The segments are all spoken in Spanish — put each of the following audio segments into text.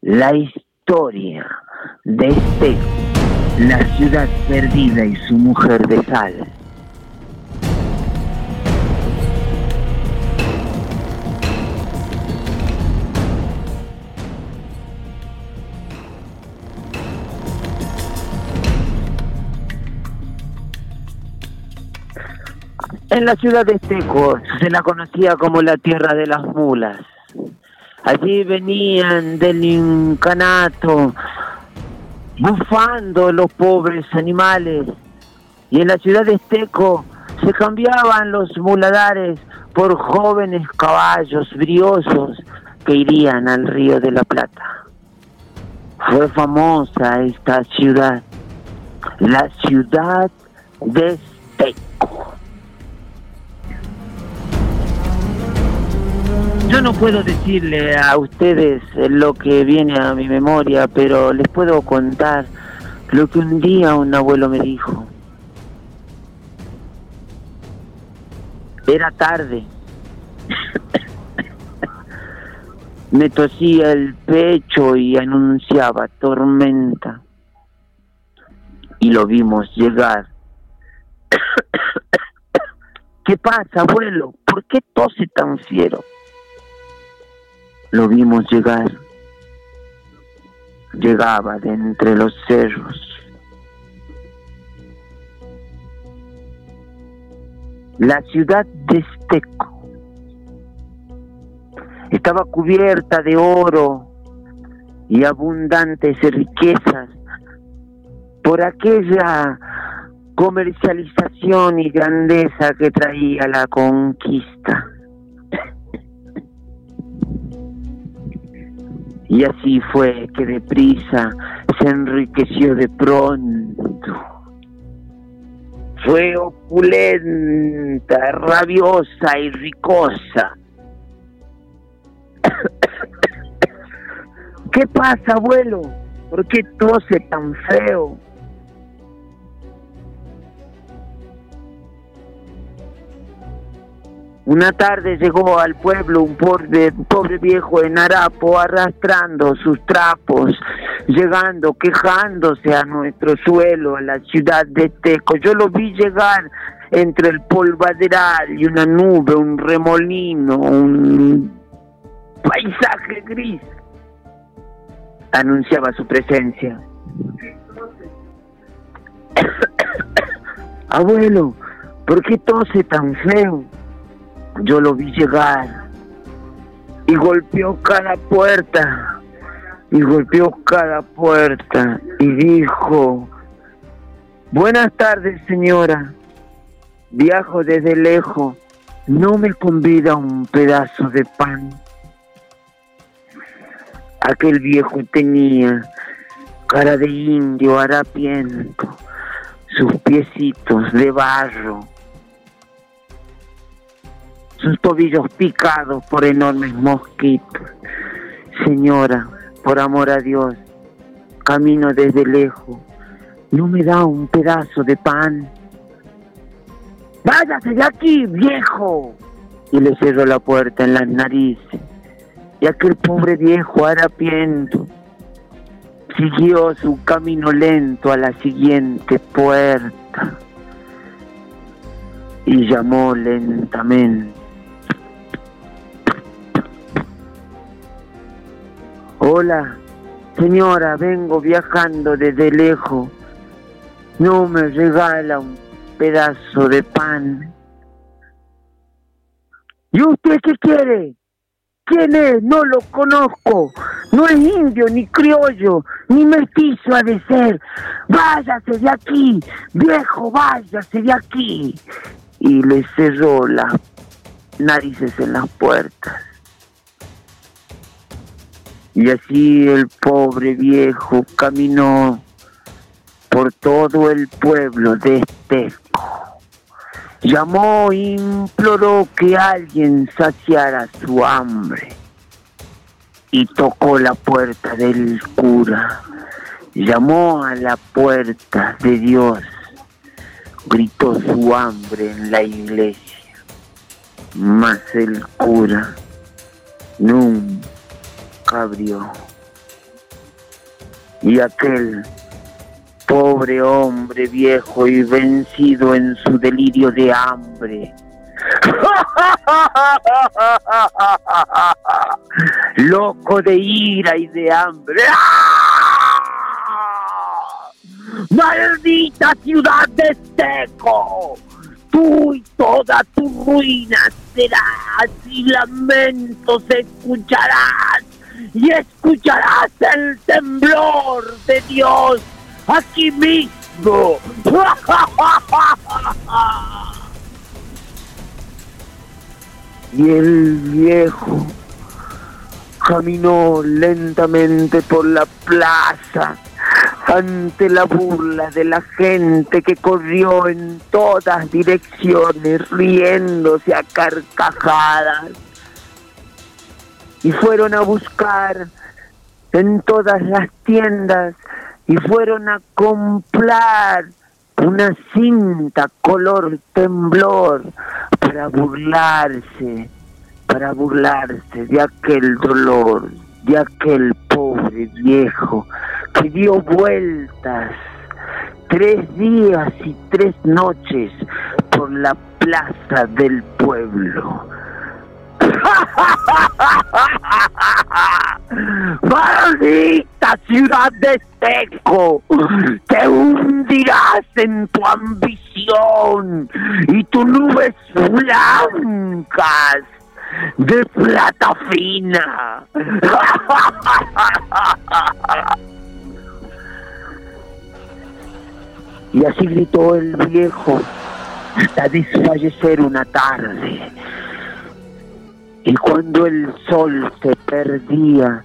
la historia de este, la ciudad perdida y su mujer de sal. En la ciudad de Esteco se la conocía como la tierra de las mulas. Allí venían del incanato bufando los pobres animales y en la ciudad de Esteco se cambiaban los muladares por jóvenes caballos briosos que irían al río de la Plata. Fue famosa esta ciudad, la ciudad de Esteco. Yo no puedo decirle a ustedes lo que viene a mi memoria, pero les puedo contar lo que un día un abuelo me dijo. Era tarde. me tosía el pecho y anunciaba tormenta. Y lo vimos llegar. ¿Qué pasa, abuelo? ¿Por qué tose tan fiero? Lo vimos llegar. Llegaba de entre los cerros. La ciudad de Esteco estaba cubierta de oro y abundantes riquezas por aquella comercialización y grandeza que traía la conquista. Y así fue que deprisa se enriqueció de pronto. Fue opulenta, rabiosa y ricosa. ¿Qué pasa, abuelo? ¿Por qué tose tan feo? Una tarde llegó al pueblo un pobre, pobre viejo en harapo arrastrando sus trapos, llegando, quejándose a nuestro suelo, a la ciudad de Teco. Yo lo vi llegar entre el polvaderal y una nube, un remolino, un paisaje gris. Anunciaba su presencia. Abuelo, ¿por qué tose tan feo? Yo lo vi llegar y golpeó cada puerta, y golpeó cada puerta y dijo, buenas tardes señora, viajo desde lejos, no me convida un pedazo de pan. Aquel viejo tenía cara de indio harapiento, sus piecitos de barro, sus tobillos picados por enormes mosquitos. Señora, por amor a Dios, camino desde lejos, no me da un pedazo de pan. Váyase de aquí, viejo. Y le cerró la puerta en las narices. Y aquel pobre viejo harapiento siguió su camino lento a la siguiente puerta y llamó lentamente. Hola, señora, vengo viajando desde lejos. No me regala un pedazo de pan. ¿Y usted qué quiere? ¿Quién es? No lo conozco. No es indio, ni criollo, ni mestizo ha de ser. Váyase de aquí, viejo, váyase de aquí. Y le cerró las narices en las puertas. Y así el pobre viejo caminó por todo el pueblo de Esteco. Llamó e imploró que alguien saciara su hambre. Y tocó la puerta del cura. Llamó a la puerta de Dios. Gritó su hambre en la iglesia. Mas el cura nunca abrió y aquel pobre hombre viejo y vencido en su delirio de hambre. Loco de ira y de hambre. ¡Maldita ciudad de Seco! Tú y toda tu ruina serás y lamentos escucharás y escucharás el temblor de Dios aquí mismo. y el viejo caminó lentamente por la plaza ante la burla de la gente que corrió en todas direcciones riéndose a carcajadas y fueron a buscar en todas las tiendas y fueron a comprar una cinta color temblor para burlarse, para burlarse de aquel dolor, de aquel pobre viejo que dio vueltas tres días y tres noches por la plaza del pueblo ¡Maldita ciudad de seco! Te hundirás en tu ambición y tus nubes blancas de plata fina. Y así gritó el viejo hasta desfallecer una tarde y cuando el sol se perdía,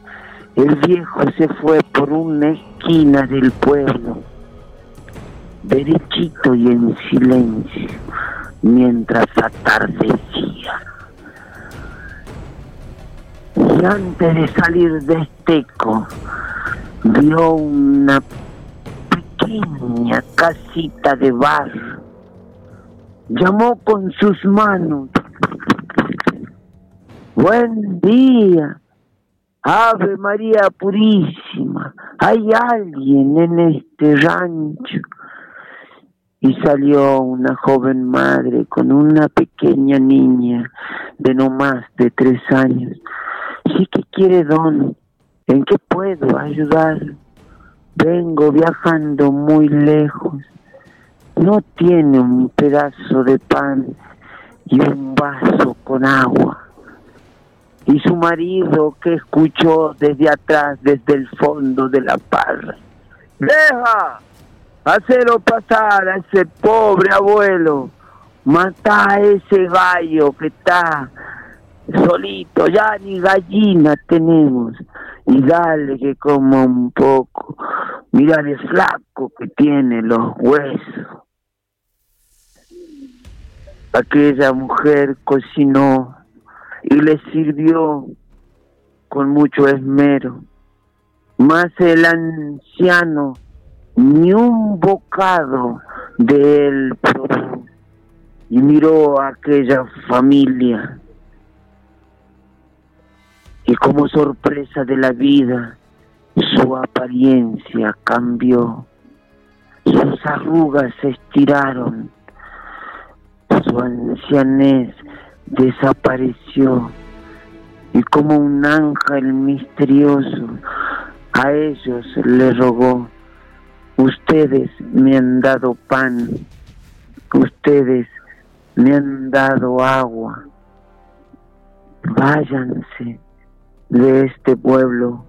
el viejo se fue por una esquina del pueblo, derechito y en silencio, mientras atardecía. Y antes de salir de Esteco, vio una pequeña casita de barro. Llamó con sus manos Buen día. Ave María Purísima. Hay alguien en este rancho. Y salió una joven madre con una pequeña niña de no más de tres años. Sí que quiere don. ¿En qué puedo ayudar? Vengo viajando muy lejos. No tiene un pedazo de pan y un vaso con agua y su marido que escuchó desde atrás, desde el fondo de la parra. Deja, hacerlo pasar a ese pobre abuelo, mata a ese gallo que está solito, ya ni gallina tenemos, y dale que coma un poco, mira el flaco que tiene los huesos. Aquella mujer cocinó y le sirvió con mucho esmero. Mas el anciano ni un bocado de él probó y miró a aquella familia. Y como sorpresa de la vida su apariencia cambió, sus arrugas se estiraron, su ancianez desapareció. Y como un ángel misterioso a ellos le rogó, ustedes me han dado pan, ustedes me han dado agua, váyanse de este pueblo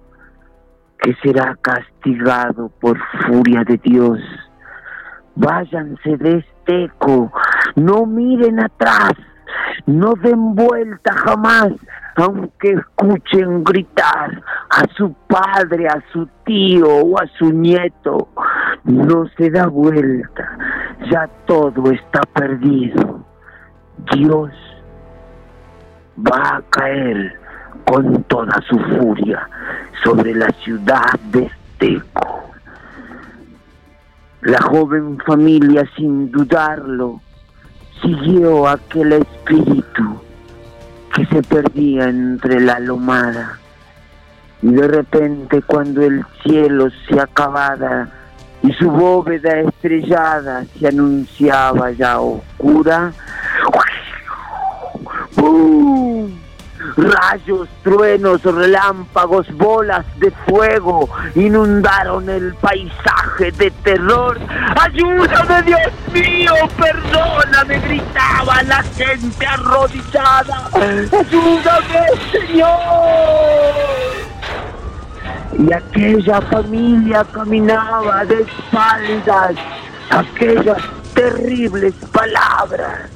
que será castigado por furia de Dios. Váyanse de este eco, no miren atrás, no den vuelta jamás, aunque escuchen gritar a su padre, a su tío o a su nieto. No se da vuelta, ya todo está perdido. Dios va a caer con toda su furia sobre la ciudad de Esteco. La joven familia, sin dudarlo, siguió aquel espíritu que se perdía entre la lomada Y de repente cuando el cielo se acabara y su bóveda estrellada se anunciaba ya oscura, ¡Bum! Rayos, truenos, relámpagos, bolas de fuego inundaron el paisaje de terror. ¡Ayúdame, Dios mío! ¡Perdóname! gritaba la gente arrodillada. ¡Ayúdame, Señor! Y aquella familia caminaba de espaldas aquellas terribles palabras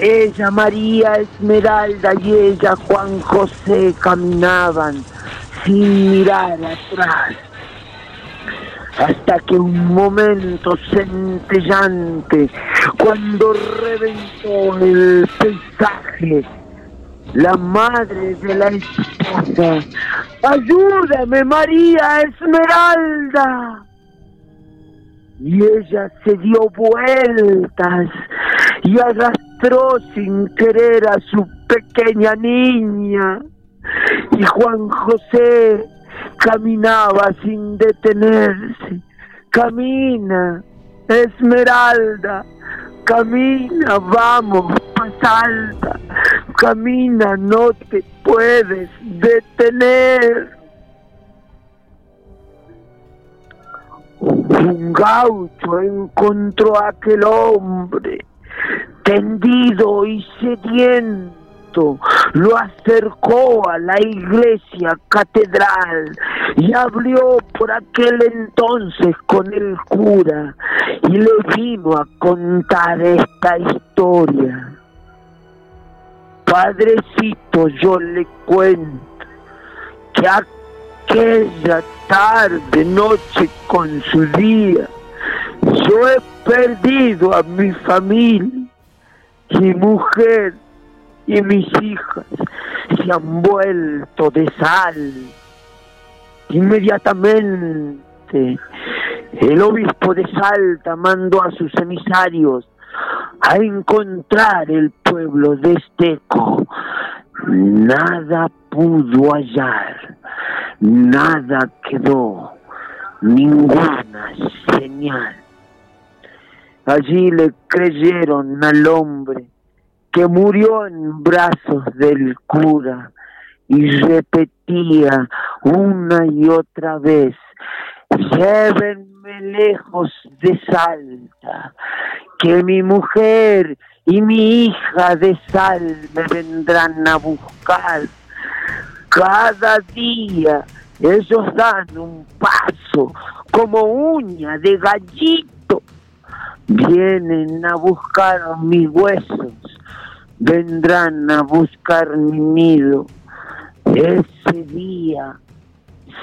ella, María Esmeralda y ella, Juan José, caminaban sin mirar atrás. Hasta que un momento centellante, cuando reventó el paisaje, la madre de la esposa, ayúdame María Esmeralda. Y ella se dio vueltas y arrastró sin querer a su pequeña niña. Y Juan José caminaba sin detenerse. Camina, Esmeralda, camina, vamos, pasalta, camina, no te puedes detener. Un gaucho encontró a aquel hombre tendido y sediento, lo acercó a la iglesia catedral y abrió por aquel entonces con el cura y le vino a contar esta historia. Padrecito, yo le cuento que aquella tarde, noche con su día, yo he perdido a mi familia, mi mujer y mis hijas se han vuelto de sal. Inmediatamente el obispo de Salta mandó a sus emisarios a encontrar el pueblo de Esteco. Nada pudo hallar, nada quedó, ninguna señal. Allí le creyeron al hombre que murió en brazos del cura y repetía una y otra vez, llévenme lejos de Salta, que mi mujer y mi hija de sal me vendrán a buscar. Cada día ellos dan un paso como uña de gallito Vienen a buscar mis huesos, vendrán a buscar mi nido. Ese día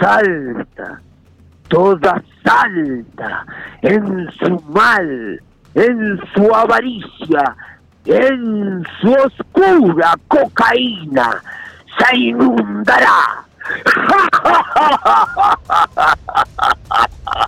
salta, toda salta en su mal, en su avaricia, en su oscura cocaína, se inundará. ¡Ja, ja, ja,